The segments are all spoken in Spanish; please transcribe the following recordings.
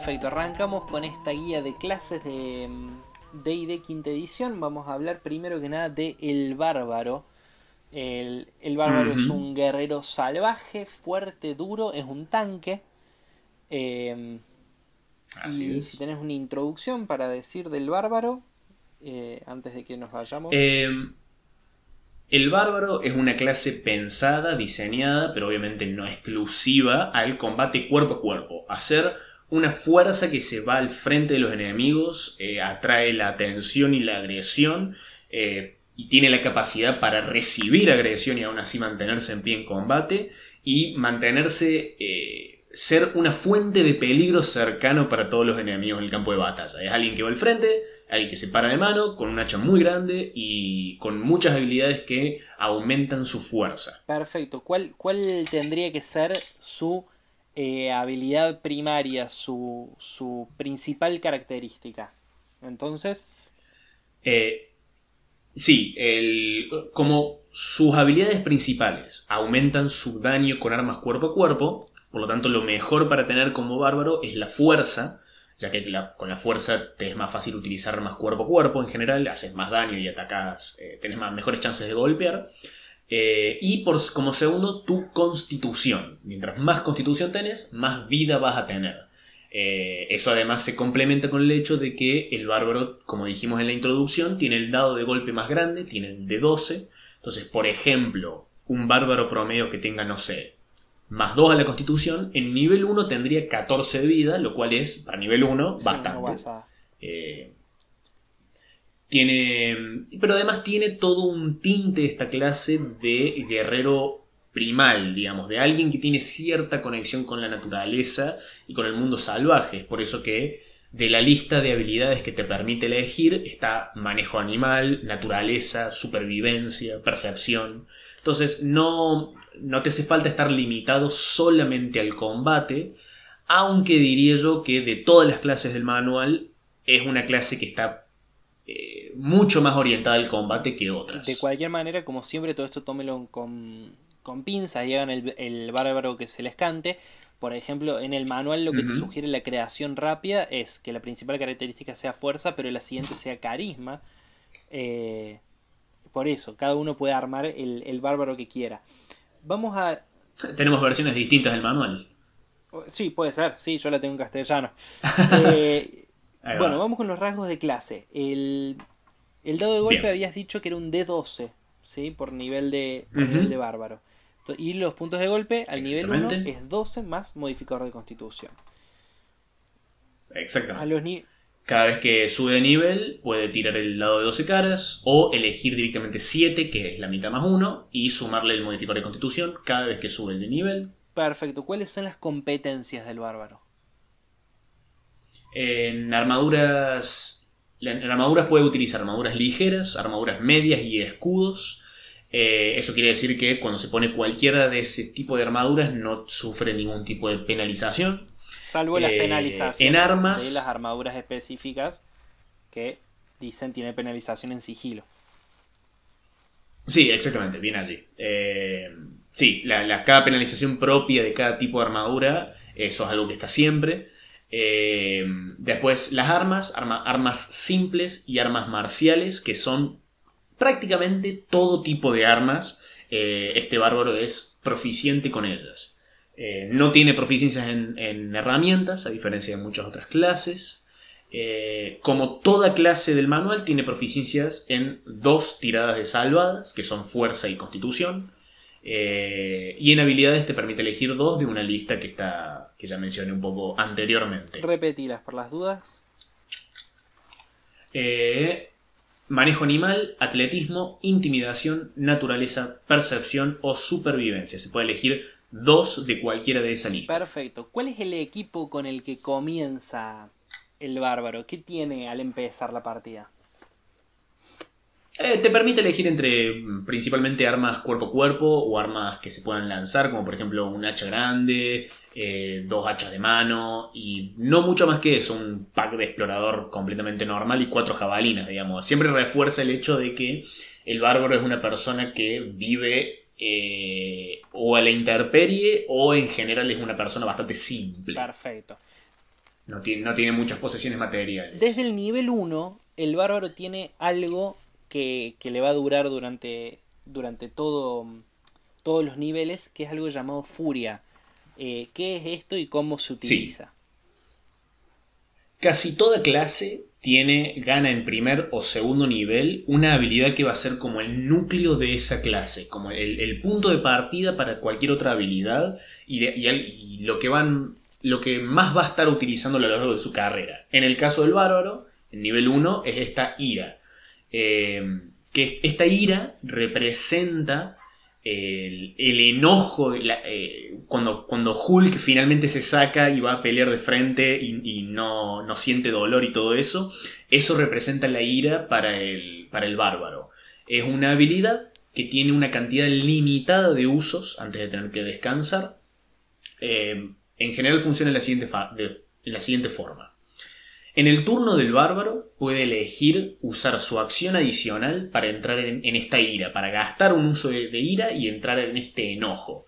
Perfecto, arrancamos con esta guía de clases de D&D quinta edición. Vamos a hablar primero que nada de El Bárbaro. El, Bárbaro es un guerrero salvaje, fuerte, duro, es un tanque. Em, y si tenés una introducción para decir del Bárbaro, eh, antes de que nos vayamos. Em, el bárbaro es una clase pensada, diseñada, pero obviamente no exclusiva al combate cuerpo a cuerpo. Hacer una fuerza que se va al frente de los enemigos, eh, atrae la atención y la agresión, eh, y tiene la capacidad para recibir agresión y aún así mantenerse en pie en combate, y mantenerse, eh, ser una fuente de peligro cercano para todos los enemigos en el campo de batalla. Es alguien que va al frente, alguien que se para de mano, con un hacha muy grande y con muchas habilidades que aumentan su fuerza. Perfecto. ¿Cuál, cuál tendría que ser su eh, habilidad primaria, su, su, principal característica? Entonces... Eh, sí, el, como sus habilidades principales aumentan su daño con armas cuerpo a cuerpo, por lo tanto lo mejor para tener como bárbaro es la fuerza, ya que con la fuerza te es más fácil utilizar más cuerpo a cuerpo en general, haces más daño y atacas, eh, tenés más, mejores chances de golpear. Eh, y por, como segundo, tu constitución. Mientras más constitución tenés, más vida vas a tener. Eh, eso además se complementa con el hecho de que el bárbaro, como dijimos en la introducción, tiene el dado de golpe más grande, tiene el de 12. Entonces, por ejemplo, un bárbaro promedio que tenga, no sé, más 2 a la constitución, en nivel 1 tendría 14 de vida, lo cual es, para nivel 1, bastante. Eh, tiene. Pero además tiene todo un tinte esta clase de guerrero primal, digamos, de alguien que tiene cierta conexión con la naturaleza y con el mundo salvaje. Es por eso que de la lista de habilidades que te permite elegir está manejo animal, naturaleza, supervivencia, percepción. Entonces no, no te hace falta estar limitado solamente al combate, aunque diría yo que de todas las clases del manual es una clase que está eh, mucho más orientada al combate que otras. De cualquier manera, como siempre, todo esto tómelo con, con pinzas y hagan el, bárbaro que se les cante. Por ejemplo, en el manual lo que te sugiere la creación rápida es que la principal característica sea fuerza, pero la siguiente sea carisma. Eh, por eso, cada uno puede armar el, el bárbaro que quiera. Vamos a. Tenemos versiones distintas del manual. Sí, puede ser, sí, yo la tengo en castellano. Eh, bueno, vamos con los rasgos de clase. El, dado de golpe habías dicho que era un D12, ¿sí? Por nivel de, de bárbaro. Y los puntos de golpe al nivel 1 es 12 más modificador de constitución. Exactamente. A los cada vez que sube de nivel puede tirar el dado de 12 caras o elegir directamente 7, que es la mitad más 1, y sumarle el modificador de constitución cada vez que sube de nivel. Perfecto. ¿Cuáles son las competencias del bárbaro? En armaduras... En armaduras puede utilizar armaduras ligeras, armaduras medias y escudos. Eh, eso quiere decir que cuando se pone cualquiera de ese tipo de armaduras no sufre ningún tipo de penalización. Salvo las eh, penalizaciones en armas, de las armaduras específicas que dicen tiene penalización en sigilo. Sí, exactamente, bien allí. Eh, sí, la, cada penalización propia de cada tipo de armadura, eso es algo que está siempre. Eh, después las armas, armas simples y armas marciales, que son prácticamente todo tipo de armas. este bárbaro es proficiente con ellas. Eh, no tiene proficiencias en, herramientas, a diferencia de muchas otras clases. Eh, como toda clase del manual, tiene proficiencias en dos tiradas de salvadas, que son fuerza y constitución. Eh, y en habilidades te permite elegir dos de una lista que está que ya mencioné un poco anteriormente. Repetilas por las dudas. manejo animal, atletismo, intimidación, naturaleza, percepción o supervivencia. Se puede elegir dos de cualquiera de esa lista. Perfecto. ¿Cuál es el equipo con el que comienza el bárbaro? ¿Qué tiene al empezar la partida? Eh, te permite elegir entre mm, principalmente armas cuerpo a cuerpo o armas que se puedan lanzar, como por ejemplo un hacha grande, eh, dos hachas de mano y no mucho más que eso, un pack de explorador completamente normal y cuatro jabalinas, digamos. Siempre refuerza el hecho de que el bárbaro es una persona que vive eh, o a la interperie o en general es una persona bastante simple. Perfecto. no tiene, no tiene muchas posesiones materiales. Desde el nivel 1, el bárbaro tiene algo que, le va a durar durante, durante todo, todos los niveles, que es algo llamado furia. Eh, ¿Qué es esto y cómo se utiliza? Casi toda clase tiene, gana en primer o segundo nivel una habilidad que va a ser como el núcleo de esa clase, como el, punto de partida para cualquier otra habilidad y, lo, que van, lo que más va a estar utilizando a lo largo de su carrera. En el caso del bárbaro, el nivel 1 es esta ira. Eh, que esta ira representa el, enojo, eh, cuando, cuando Hulk finalmente se saca y va a pelear de frente y, no, no, siente dolor y todo eso, eso representa la ira para el, para el bárbaro. Es una habilidad que tiene una cantidad limitada de usos antes de tener que descansar. Eh, en general funciona la siguiente, de la siguiente forma. En el turno del bárbaro puede elegir usar su acción adicional para entrar en, esta ira, para gastar un uso de, ira y entrar en este enojo.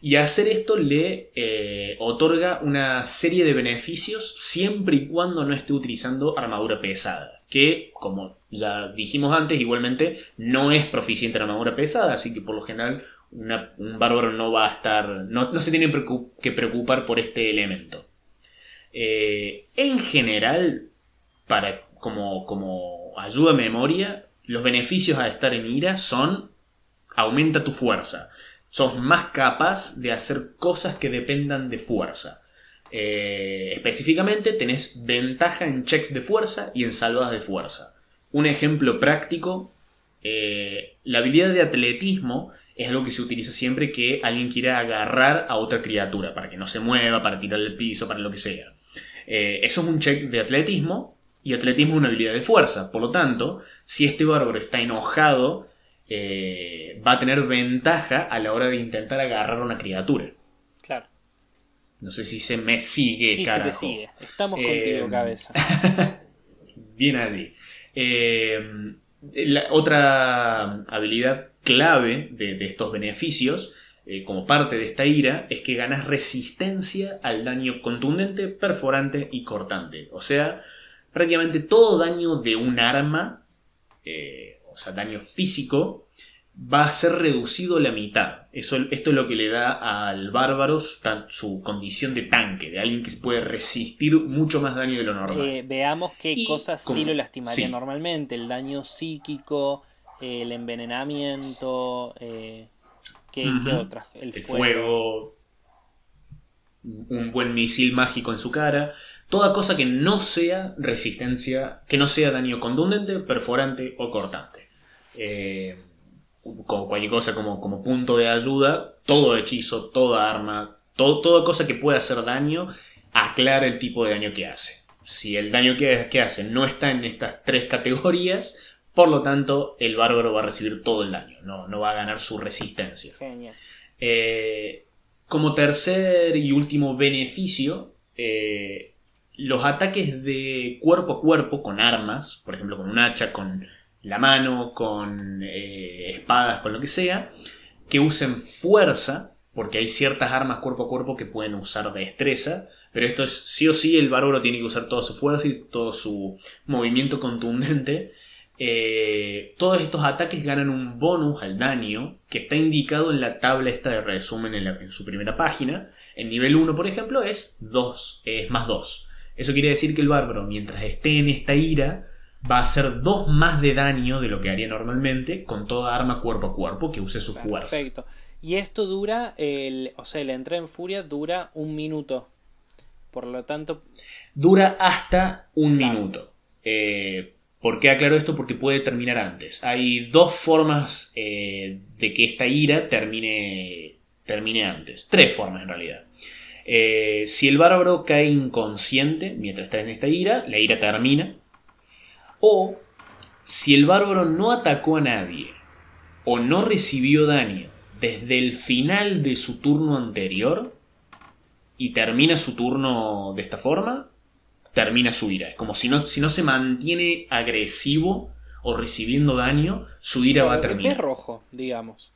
Y hacer esto le eh, otorga una serie de beneficios siempre y cuando no esté utilizando armadura pesada. Que, como ya dijimos antes, igualmente no es proficiente en armadura pesada, así que por lo general un bárbaro no va a estar. no, no se tiene que preocupar por este elemento. Eh, en general, para, como, como ayuda a memoria, los beneficios a estar en ira son aumenta tu fuerza. Sos más capaz de hacer cosas que dependan de fuerza. Eh, específicamente tenés ventaja en checks de fuerza y en salvadas de fuerza. Un ejemplo práctico, eh, la habilidad de atletismo es algo que se utiliza siempre que alguien quiera agarrar a otra criatura, para que no se mueva, para tirarle el piso, para lo que sea. Eh, eso es un check de atletismo y atletismo es una habilidad de fuerza. Por lo tanto, si este bárbaro está enojado, eh, va a tener ventaja a la hora de intentar agarrar a una criatura. Claro. No sé si se me sigue, sí, se te sigue. Estamos contigo, eh, cabeza. Bien allí. la otra habilidad clave de estos beneficios eh, como parte de esta ira es que ganas resistencia al daño contundente, perforante y cortante. O sea, prácticamente todo daño de un arma, eh, o sea, daño físico, va a ser reducido a la mitad. Eso, esto es lo que le da al bárbaro su, condición de tanque, de alguien que puede resistir mucho más daño de lo normal. Eh, veamos qué cosas sí lo lastimaría normalmente. El daño psíquico, el envenenamiento. ¿Qué, otras? El, fuego. Un buen misil mágico en su cara. Toda cosa que no sea resistencia, que no sea daño contundente, perforante o cortante. Eh, como cualquier cosa como, como, punto de ayuda, todo hechizo, toda arma, toda cosa que pueda hacer daño, aclara el tipo de daño que hace. Si el daño que, que hace no está en estas tres categorías, por lo tanto, el bárbaro va a recibir todo el daño, no, va a ganar su resistencia. Eh, como tercer y último beneficio, eh, los ataques de cuerpo a cuerpo con armas, por ejemplo con un hacha, con la mano, con eh, espadas, con lo que sea, que usen fuerza, porque hay ciertas armas cuerpo a cuerpo que pueden usar destreza, pero esto es sí o sí el bárbaro tiene que usar toda su fuerza y todo su movimiento contundente eh, todos estos ataques ganan un bonus al daño que está indicado en la tabla esta de resumen en, su primera página. En nivel 1, por ejemplo, es 2, es más 2. Eso quiere decir que el bárbaro, mientras esté en esta ira, va a hacer 2 más de daño de lo que haría normalmente con toda arma cuerpo a cuerpo que use su fuerza. Perfecto. Y esto dura, el, o sea, la entrada en furia dura un minuto. Por lo tanto... Dura hasta un minuto. Eh, ¿Por qué aclaro esto? Porque puede terminar antes. Hay dos formas eh, de que esta ira termine, termine antes. Tres formas en realidad. Eh, si el bárbaro cae inconsciente mientras está en esta ira, la ira termina. O si el bárbaro no atacó a nadie o no recibió daño desde el final de su turno anterior y termina su turno de esta forma, termina su ira. Es como si no, si no se mantiene agresivo o recibiendo daño, su ira va a terminar. Es rojo, digamos.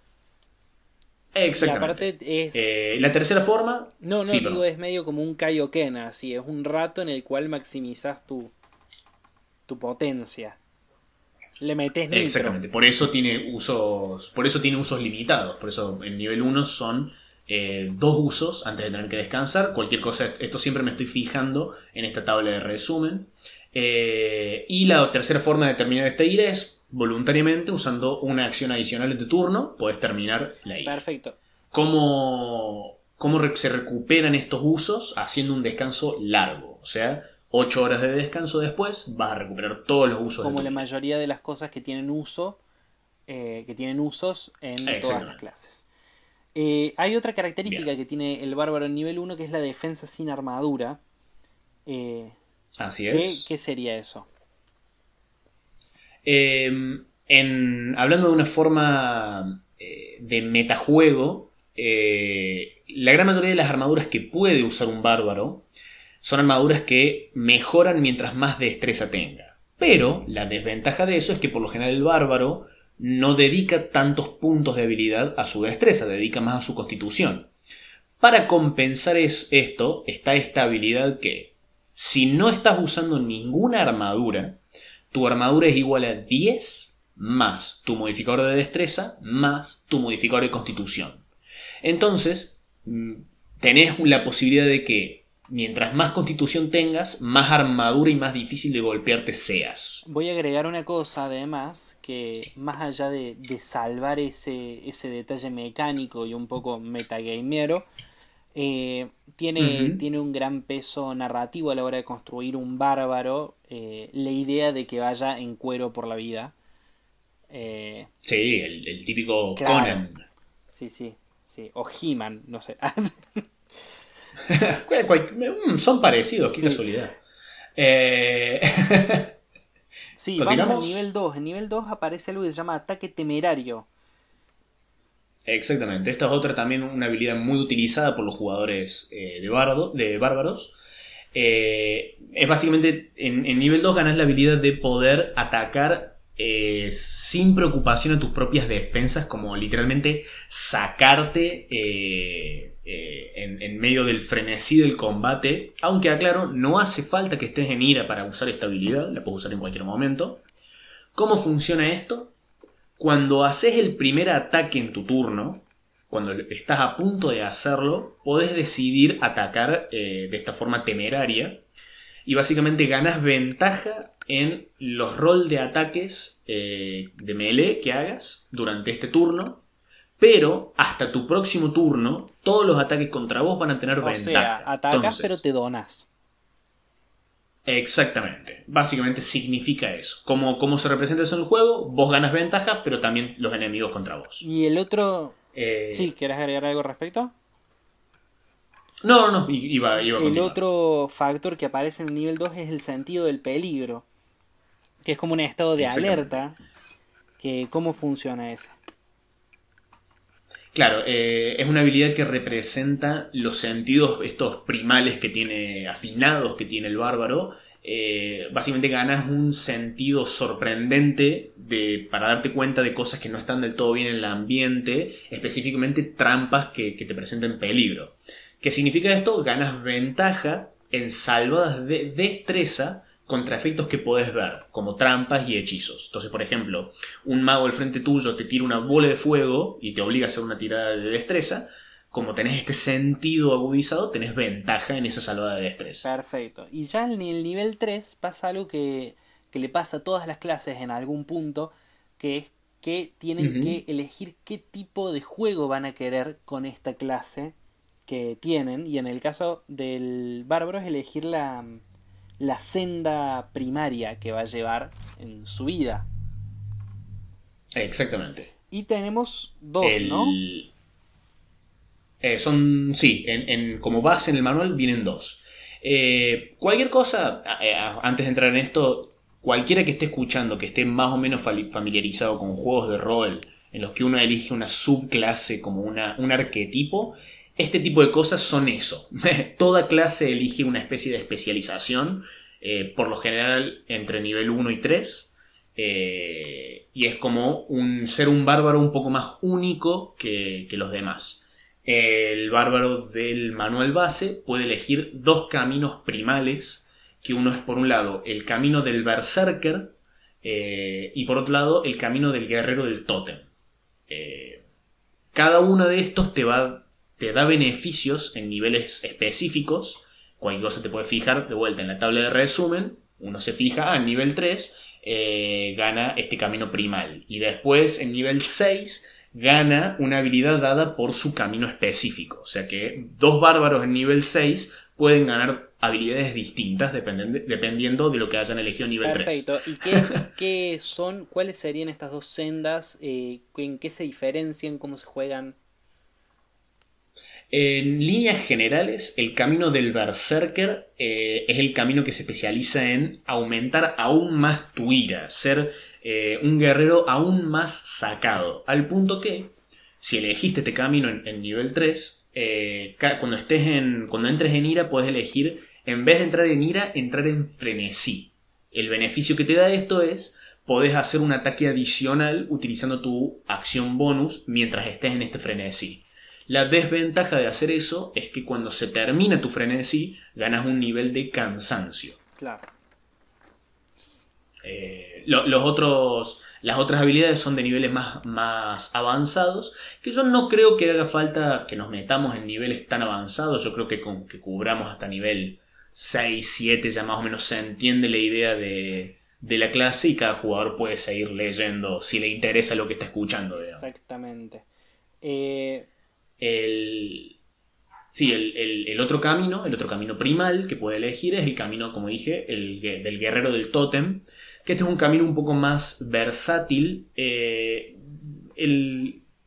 Exactamente. es... Eh, la tercera forma... No, no, digo, es medio como un Kaioken, así, es un rato en el cual maximizas tu, tu potencia. Le metes nitro. Exactamente, por eso tiene usos, por eso tiene usos limitados, por eso en nivel 1 son eh, dos usos antes de tener que descansar. Cualquier cosa, esto siempre me estoy fijando en esta tabla de resumen. Eh, y la tercera forma de terminar esta ira es voluntariamente usando una acción adicional en tu turno, puedes terminar la ira. Perfecto. ¿Cómo, ¿Cómo se recuperan estos usos? Haciendo un descanso largo. O sea, 8 horas de descanso después vas a recuperar todos los usos. Como la mayoría de las cosas que tienen uso, eh, que tienen usos en todas las clases. Eh, hay otra característica que tiene el bárbaro en nivel 1 que es la defensa sin armadura. Eh, Así es. ¿Qué sería eso? Em, en, hablando de una forma eh, de metajuego, la gran mayoría de las armaduras que puede usar un bárbaro son armaduras que mejoran mientras más destreza tenga. Pero la desventaja de eso es que por lo general el bárbaro no dedica tantos puntos de habilidad a su destreza, dedica más a su constitución. Para compensar esto está esta habilidad que, si no estás usando ninguna armadura, tu armadura es igual a 10 más tu modificador de destreza más tu modificador de constitución. Entonces, mm, tenés la posibilidad de que mientras más constitución tengas, más armadura y más difícil de golpearte seas. Voy a agregar una cosa además, que más allá de, salvar ese, ese, detalle mecánico y un poco metagamero, eh, tiene, tiene un gran peso narrativo a la hora de construir un bárbaro. Eh, la idea de que vaya en cuero por la vida. Eh, sí, el, típico Conan. Sí, sí, sí. O He-Man, no sé. Mm, son parecidos, qué casualidad. Eh... sí, vamos al nivel 2. En nivel 2 aparece algo que se llama ataque temerario. Exactamente. Esta es otra también una habilidad muy utilizada por los jugadores eh, de, bardo, de bárbaros. Eh, es básicamente en, nivel 2 ganas la habilidad de poder atacar eh, sin preocupación a tus propias defensas, como literalmente sacarte en, en, medio del frenesí del combate. Aunque aclaro, no hace falta que estés en ira para usar esta habilidad, la puedes usar en cualquier momento. ¿Cómo funciona esto? Cuando haces el primer ataque en tu turno, cuando estás a punto de hacerlo, podés decidir atacar eh, de esta forma temeraria y básicamente ganas ventaja en los roles de ataques eh, de melee que hagas durante este turno, pero hasta tu próximo turno todos los ataques contra vos van a tener ventaja. O sea, atacas pero te donas. Exactamente. Básicamente significa eso. Como, se representa eso en el juego, vos ganas ventaja, pero también los enemigos contra vos. ¿Y el otro? Eh... Sí, ¿quieres agregar algo al respecto? No, no, iba, iba El otro factor que aparece en el nivel 2 es el sentido del peligro. Que es como un estado de alerta. Que, ¿Cómo funciona ese? Claro, eh, es una habilidad que representa los sentidos, estos primales que tiene, afinados que tiene el bárbaro. Eh, básicamente ganas un sentido sorprendente de, para darte cuenta de cosas que no están del todo bien en el ambiente, específicamente trampas que, que te presenten peligro. ¿Qué significa esto? Ganas ventaja en salvadas de destreza contra efectos que podés ver, como trampas y hechizos. Entonces, por ejemplo, un mago al frente tuyo te tira una bola de fuego y te obliga a hacer una tirada de destreza. Como tenés este sentido agudizado, tenés ventaja en esa salvada de destreza. Perfecto. Y ya en el nivel 3 pasa algo que, le pasa a todas las clases en algún punto, que es que tienen que elegir qué tipo de juego van a querer con esta clase que tienen. Y en el caso del bárbaro es elegir la, la senda primaria que va a llevar en su vida. exactamente. Y tenemos dos, ¿no? Eh, son, sí, en, como base en el manual vienen dos. Eh, cualquier cosa, eh, antes de entrar en esto, cualquiera que esté escuchando, que esté más o menos familiarizado con juegos de rol, en los que uno elige una subclase como una, un arquetipo, este tipo de cosas son eso. Toda clase elige una especie de especialización, eh, por lo general entre nivel 1 y 3. Eh, y es como ser un bárbaro un poco más único que, los demás. El bárbaro del manual base puede elegir dos caminos primales, que uno es por un lado el camino del berserker eh, y por otro lado el camino del guerrero del tótem. Cada uno de estos te, va, te da beneficios en niveles específicos. Cualquier cosa te puede fijar de vuelta en la tabla de resumen. Uno se fija, a nivel 3 eh, gana este camino primal. Y después en nivel 6 gana una habilidad dada por su camino específico. O sea que dos bárbaros en nivel 6 pueden ganar habilidades distintas dependiendo de lo que hayan elegido nivel 3. Perfecto. ¿Y qué, qué, son, cuáles serían estas dos sendas? Eh, ¿En qué se diferencian? ¿Cómo se juegan? En líneas generales, el camino del Berserker eh, es el camino que se especializa en aumentar aún más tu ira, ser eh, un guerrero aún más sacado. Al punto que, si elegiste este camino en, nivel 3, eh, cuando, estés en, cuando entres en ira, puedes elegir, en vez de entrar en ira, entrar en frenesí. El beneficio que te da esto es, podés hacer un ataque adicional utilizando tu acción bonus mientras estés en este frenesí. La desventaja de hacer eso es que cuando se termina tu frenesí, ganas un nivel de cansancio. Claro. Eh, los otros, las otras habilidades son de niveles más, más avanzados, que yo no creo que haga falta que nos metamos en niveles tan avanzados, yo creo que con que cubramos hasta nivel 6, 7 ya más o menos se entiende la idea de, de la clase y cada jugador puede seguir leyendo si le interesa lo que está escuchando. Exactamente. Eh, el, Sí, el, otro camino, el otro camino primal que puede elegir es el camino, como dije, el, del guerrero del tótem, que este es un camino un poco más versátil. Eh,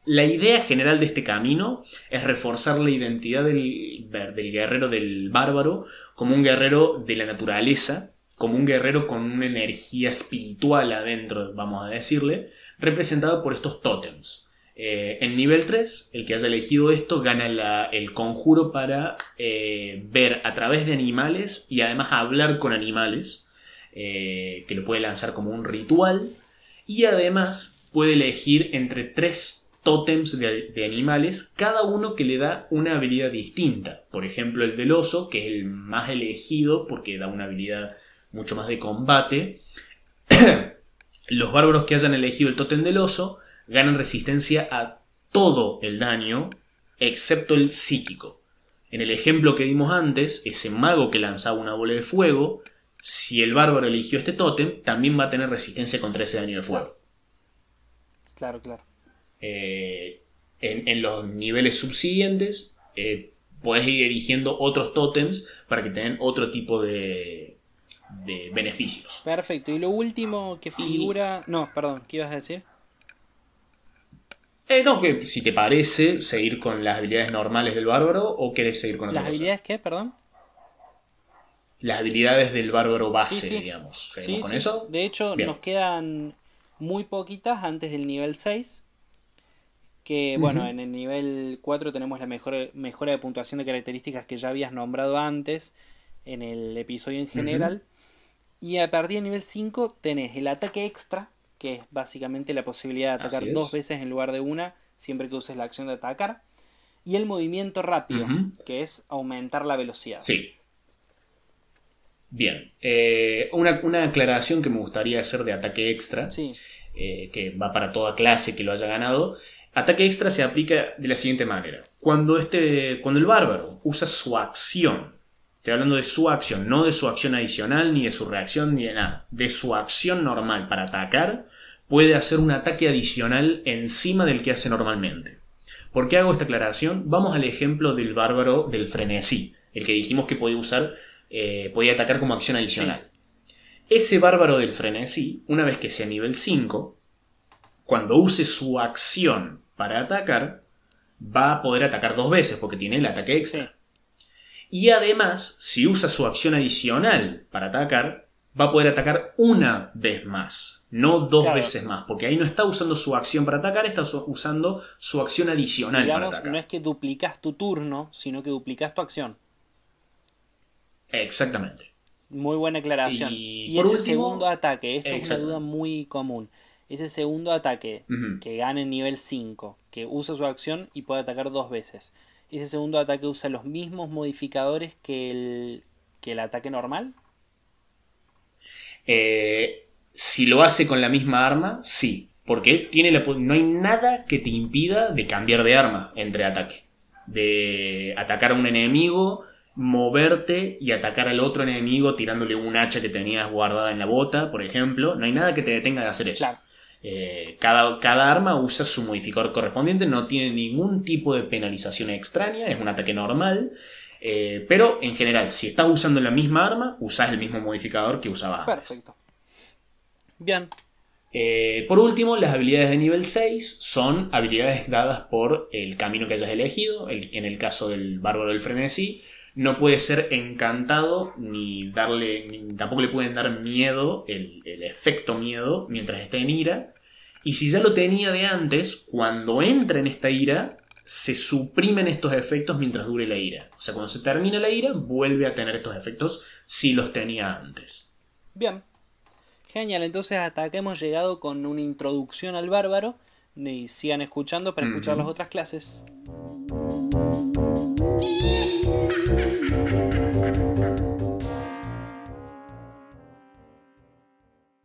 la idea general de este camino es reforzar la identidad del, del guerrero del bárbaro como un guerrero de la naturaleza, como un guerrero con una energía espiritual adentro, vamos a decirle, representado por estos tótems. Eh, en nivel 3, el que haya elegido esto gana el conjuro para eh, ver a través de animales y además hablar con animales, eh, que lo puede lanzar como un ritual, y además puede elegir entre tres tótems de, de, animales, cada uno que le da una habilidad distinta. Por ejemplo, el del oso, que es el más elegido porque da una habilidad mucho más de combate. Los bárbaros que hayan elegido el tótem del oso ganan resistencia a todo el daño, excepto el psíquico. En el ejemplo que dimos antes, ese mago que lanzaba una bola de fuego, si el bárbaro eligió este tótem, también va a tener resistencia contra ese daño de fuego. Claro, claro. Eh, en, los niveles subsiguientes, eh, puedes ir eligiendo otros tótems para que tengan otro tipo de, de beneficios. Perfecto. Y lo último que figura. No, perdón, ¿qué ibas a decir? Eh, no, que si te parece seguir con las habilidades normales del bárbaro o querés seguir con ¿Las habilidades qué, perdón? Las habilidades del bárbaro base, digamos. Sí, con eso? De hecho, nos quedan muy poquitas antes del nivel 6. Que bueno, en el nivel 4 tenemos la mejor, mejora de puntuación de características que ya habías nombrado antes en el episodio en general. Y a partir del nivel 5 tenés el ataque extra, que es básicamente la posibilidad de atacar dos veces en lugar de una, siempre que uses la acción de atacar. Y el movimiento rápido, que es aumentar la velocidad. Sí. Bien. Eh, una, aclaración que me gustaría hacer de ataque extra, eh, que va para toda clase que lo haya ganado. Ataque extra se aplica de la siguiente manera. Cuando, este, cuando el bárbaro usa su acción, estoy hablando de su acción, no de su acción adicional, ni de su reacción, ni de nada, de su acción normal para atacar, puede hacer un ataque adicional encima del que hace normalmente. ¿Por qué hago esta aclaración? Vamos al ejemplo del bárbaro del frenesí, el que dijimos que podía usar, eh, podía atacar como acción adicional. Ese bárbaro del frenesí, una vez que sea nivel 5, cuando use su acción para atacar, va a poder atacar dos veces porque tiene el ataque extra. Y además, si usa su acción adicional para atacar, va a poder atacar una vez más no dos veces más, porque ahí no está usando su acción para atacar, está usando su acción adicional para atacar. No es que duplicas tu turno, sino que duplicas tu acción. Exactamente. Muy buena aclaración. Y, ese segundo ataque, esto es una duda muy común. Ese segundo ataque que gana en nivel 5, que usa su acción y puede atacar dos veces. Ese segundo ataque usa los mismos modificadores que el, que el ataque normal. Eh, si lo hace con la misma arma, sí. Porque tiene la, no hay nada que te impida de cambiar de arma entre ataque. De atacar a un enemigo, moverte y atacar al otro enemigo tirándole un hacha que tenías guardada en la bota, por ejemplo. No hay nada que te detenga de hacer eso. Eh, cada, cada, arma usa su modificador correspondiente, no tiene ningún tipo de penalización extraña, es un ataque normal. Eh, pero en general, si estás usando la misma arma, usas el mismo modificador que usaba antes. Perfecto. Bien. Eh, por último, las habilidades de nivel 6 son habilidades dadas por el camino que hayas elegido. en el caso del bárbaro del frenesí, no puede ser encantado ni darle. tampoco le pueden dar miedo, el, el efecto miedo, mientras esté en ira. Y si ya lo tenía de antes, cuando entra en esta ira, se suprimen estos efectos mientras dure la ira. O sea, cuando se termina la ira, vuelve a tener estos efectos si los tenía antes. Bien. Genial, entonces hasta acá hemos llegado con una introducción al bárbaro y sigan escuchando para escuchar las otras clases.